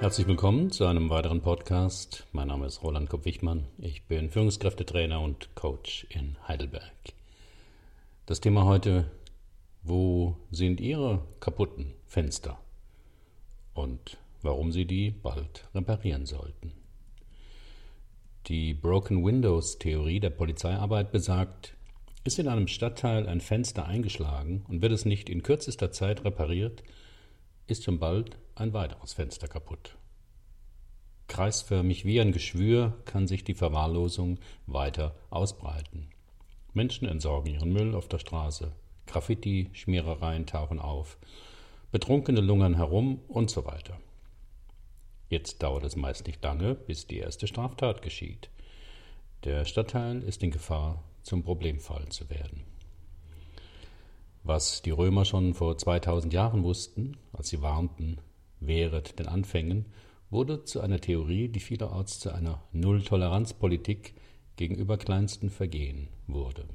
Herzlich willkommen zu einem weiteren Podcast. Mein Name ist Roland Kopp-Wichmann. Ich bin Führungskräftetrainer und Coach in Heidelberg. Das Thema heute, wo sind Ihre kaputten Fenster und warum Sie die bald reparieren sollten. Die Broken Windows Theorie der Polizeiarbeit besagt, ist in einem Stadtteil ein Fenster eingeschlagen und wird es nicht in kürzester Zeit repariert, ist schon bald ein weiteres Fenster kaputt. Kreisförmig wie ein Geschwür kann sich die Verwahrlosung weiter ausbreiten. Menschen entsorgen ihren Müll auf der Straße, Graffiti, Schmierereien tauchen auf, Betrunkene lungern herum und so weiter. Jetzt dauert es meist nicht lange, bis die erste Straftat geschieht. Der Stadtteil ist in Gefahr, zum Problemfall zu werden. Was die Römer schon vor 2000 Jahren wussten, als sie warnten, wehret den Anfängen, wurde zu einer Theorie, die vielerorts zu einer Null-Toleranz-Politik gegenüber kleinsten Vergehen wurde.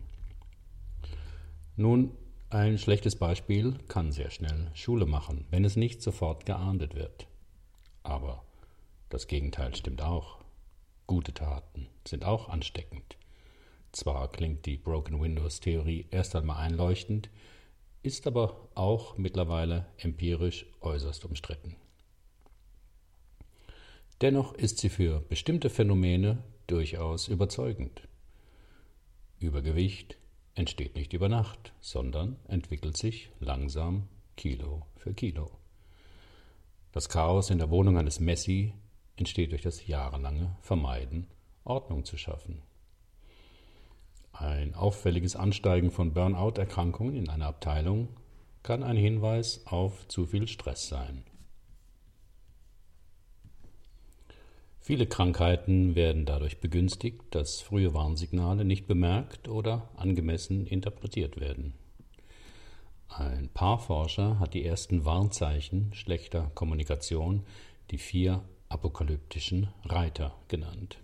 Nun, ein schlechtes Beispiel kann sehr schnell Schule machen, wenn es nicht sofort geahndet wird. Aber das Gegenteil stimmt auch. Gute Taten sind auch ansteckend. Zwar klingt die Broken Windows Theorie erst einmal einleuchtend, ist aber auch mittlerweile empirisch äußerst umstritten. Dennoch ist sie für bestimmte Phänomene durchaus überzeugend. Übergewicht entsteht nicht über Nacht, sondern entwickelt sich langsam Kilo für Kilo. Das Chaos in der Wohnung eines Messi entsteht durch das jahrelange Vermeiden, Ordnung zu schaffen. Ein auffälliges Ansteigen von Burnout-Erkrankungen in einer Abteilung kann ein Hinweis auf zu viel Stress sein. Viele Krankheiten werden dadurch begünstigt, dass frühe Warnsignale nicht bemerkt oder angemessen interpretiert werden. Ein Paarforscher hat die ersten Warnzeichen schlechter Kommunikation, die vier apokalyptischen Reiter genannt.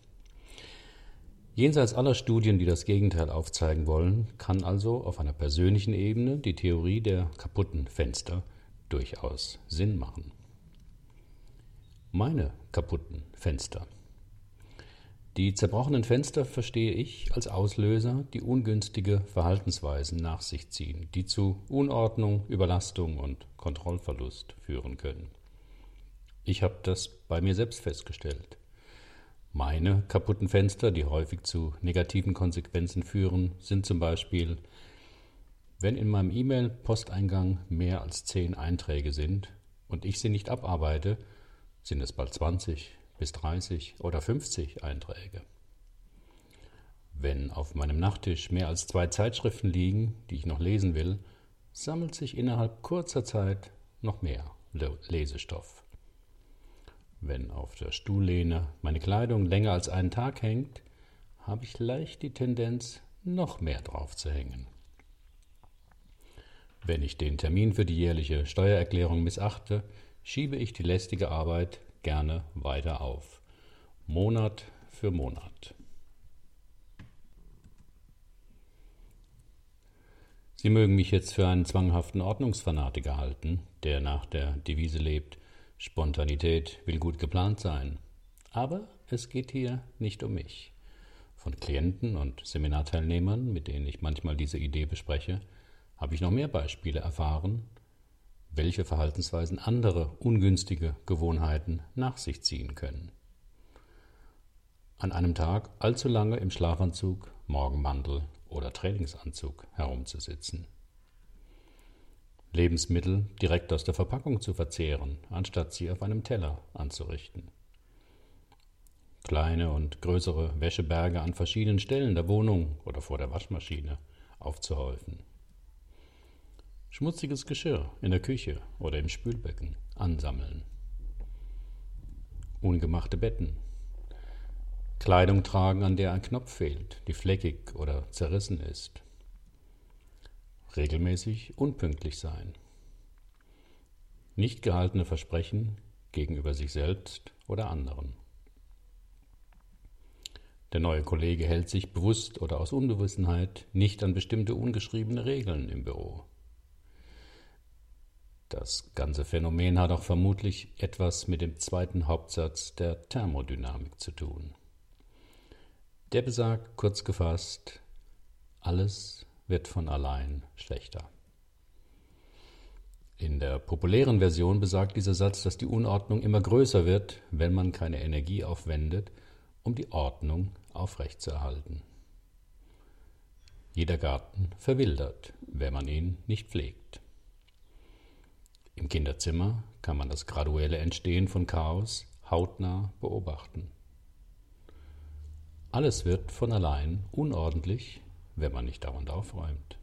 Jenseits aller Studien, die das Gegenteil aufzeigen wollen, kann also auf einer persönlichen Ebene die Theorie der kaputten Fenster durchaus Sinn machen. Meine kaputten Fenster. Die zerbrochenen Fenster verstehe ich als Auslöser, die ungünstige Verhaltensweisen nach sich ziehen, die zu Unordnung, Überlastung und Kontrollverlust führen können. Ich habe das bei mir selbst festgestellt. Meine kaputten Fenster, die häufig zu negativen Konsequenzen führen, sind zum Beispiel, wenn in meinem E-Mail-Posteingang mehr als zehn Einträge sind und ich sie nicht abarbeite, sind es bald 20 bis 30 oder 50 Einträge. Wenn auf meinem Nachttisch mehr als zwei Zeitschriften liegen, die ich noch lesen will, sammelt sich innerhalb kurzer Zeit noch mehr Lesestoff. Wenn auf der Stuhllehne meine Kleidung länger als einen Tag hängt, habe ich leicht die Tendenz, noch mehr drauf zu hängen. Wenn ich den Termin für die jährliche Steuererklärung missachte, schiebe ich die lästige Arbeit gerne weiter auf, Monat für Monat. Sie mögen mich jetzt für einen zwanghaften Ordnungsfanatiker halten, der nach der Devise lebt, Spontanität will gut geplant sein. Aber es geht hier nicht um mich. Von Klienten und Seminarteilnehmern, mit denen ich manchmal diese Idee bespreche, habe ich noch mehr Beispiele erfahren, welche Verhaltensweisen andere ungünstige Gewohnheiten nach sich ziehen können. An einem Tag allzu lange im Schlafanzug, Morgenmantel oder Trainingsanzug herumzusitzen. Lebensmittel direkt aus der Verpackung zu verzehren, anstatt sie auf einem Teller anzurichten. Kleine und größere Wäscheberge an verschiedenen Stellen der Wohnung oder vor der Waschmaschine aufzuhäufen. Schmutziges Geschirr in der Küche oder im Spülbecken ansammeln. Ungemachte Betten. Kleidung tragen, an der ein Knopf fehlt, die fleckig oder zerrissen ist regelmäßig unpünktlich sein. Nicht gehaltene Versprechen gegenüber sich selbst oder anderen. Der neue Kollege hält sich bewusst oder aus Unwissenheit nicht an bestimmte ungeschriebene Regeln im Büro. Das ganze Phänomen hat auch vermutlich etwas mit dem zweiten Hauptsatz der Thermodynamik zu tun. Der besagt kurz gefasst, alles wird von allein schlechter. In der populären Version besagt dieser Satz, dass die Unordnung immer größer wird, wenn man keine Energie aufwendet, um die Ordnung aufrechtzuerhalten. Jeder Garten verwildert, wenn man ihn nicht pflegt. Im Kinderzimmer kann man das graduelle Entstehen von Chaos hautnah beobachten. Alles wird von allein unordentlich, wenn man nicht dauernd aufräumt.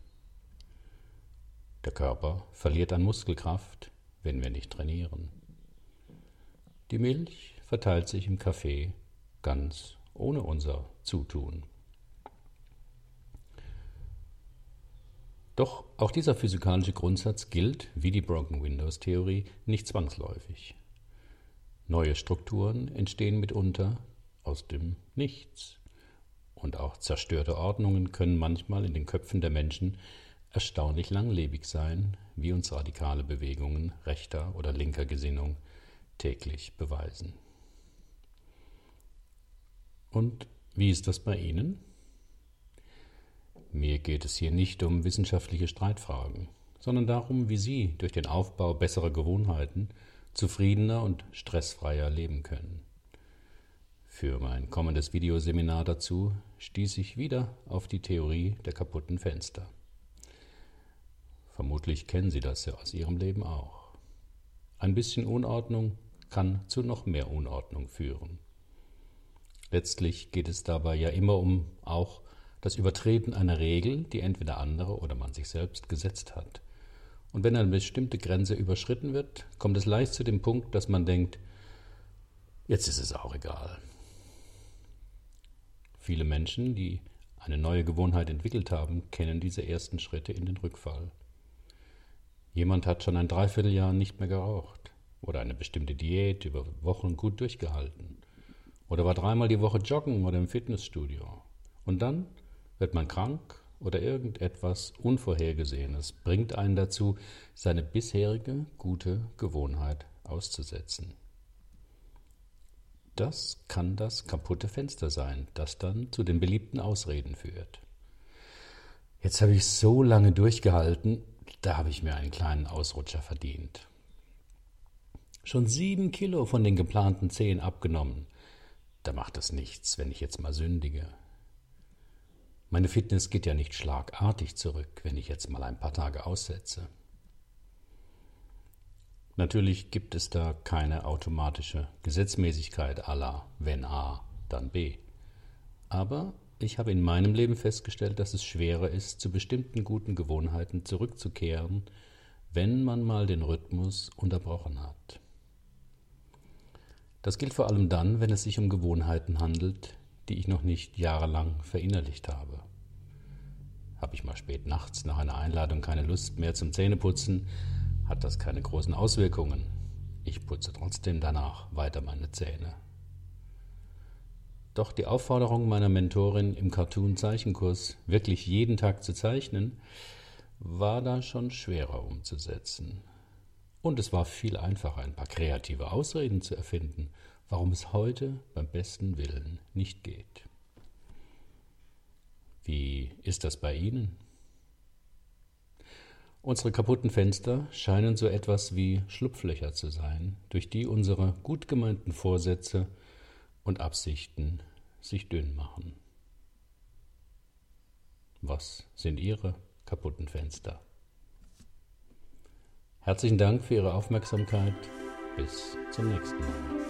Der Körper verliert an Muskelkraft, wenn wir nicht trainieren. Die Milch verteilt sich im Kaffee ganz ohne unser Zutun. Doch auch dieser physikalische Grundsatz gilt, wie die Broken Windows Theorie, nicht zwangsläufig. Neue Strukturen entstehen mitunter aus dem Nichts. Und auch zerstörte Ordnungen können manchmal in den Köpfen der Menschen erstaunlich langlebig sein, wie uns radikale Bewegungen rechter oder linker Gesinnung täglich beweisen. Und wie ist das bei Ihnen? Mir geht es hier nicht um wissenschaftliche Streitfragen, sondern darum, wie Sie durch den Aufbau besserer Gewohnheiten zufriedener und stressfreier leben können. Für mein kommendes Videoseminar dazu stieß ich wieder auf die Theorie der kaputten Fenster. Vermutlich kennen Sie das ja aus Ihrem Leben auch. Ein bisschen Unordnung kann zu noch mehr Unordnung führen. Letztlich geht es dabei ja immer um auch das Übertreten einer Regel, die entweder andere oder man sich selbst gesetzt hat. Und wenn eine bestimmte Grenze überschritten wird, kommt es leicht zu dem Punkt, dass man denkt, jetzt ist es auch egal. Viele Menschen, die eine neue Gewohnheit entwickelt haben, kennen diese ersten Schritte in den Rückfall. Jemand hat schon ein Dreivierteljahr nicht mehr geraucht oder eine bestimmte Diät über Wochen gut durchgehalten oder war dreimal die Woche joggen oder im Fitnessstudio. Und dann wird man krank oder irgendetwas Unvorhergesehenes bringt einen dazu, seine bisherige gute Gewohnheit auszusetzen. Das kann das kaputte Fenster sein, das dann zu den beliebten Ausreden führt. Jetzt habe ich so lange durchgehalten, da habe ich mir einen kleinen Ausrutscher verdient. Schon sieben Kilo von den geplanten zehn abgenommen. Da macht es nichts, wenn ich jetzt mal sündige. Meine Fitness geht ja nicht schlagartig zurück, wenn ich jetzt mal ein paar Tage aussetze. Natürlich gibt es da keine automatische Gesetzmäßigkeit aller wenn A, dann B. Aber ich habe in meinem Leben festgestellt, dass es schwerer ist, zu bestimmten guten Gewohnheiten zurückzukehren, wenn man mal den Rhythmus unterbrochen hat. Das gilt vor allem dann, wenn es sich um Gewohnheiten handelt, die ich noch nicht jahrelang verinnerlicht habe. Habe ich mal spät nachts nach einer Einladung keine Lust mehr zum Zähneputzen, hat das keine großen Auswirkungen. Ich putze trotzdem danach weiter meine Zähne. Doch die Aufforderung meiner Mentorin im Cartoon-Zeichenkurs, wirklich jeden Tag zu zeichnen, war da schon schwerer umzusetzen. Und es war viel einfacher, ein paar kreative Ausreden zu erfinden warum es heute beim besten Willen nicht geht. Wie ist das bei Ihnen? Unsere kaputten Fenster scheinen so etwas wie Schlupflöcher zu sein, durch die unsere gut gemeinten Vorsätze und Absichten sich dünn machen. Was sind Ihre kaputten Fenster? Herzlichen Dank für Ihre Aufmerksamkeit. Bis zum nächsten Mal.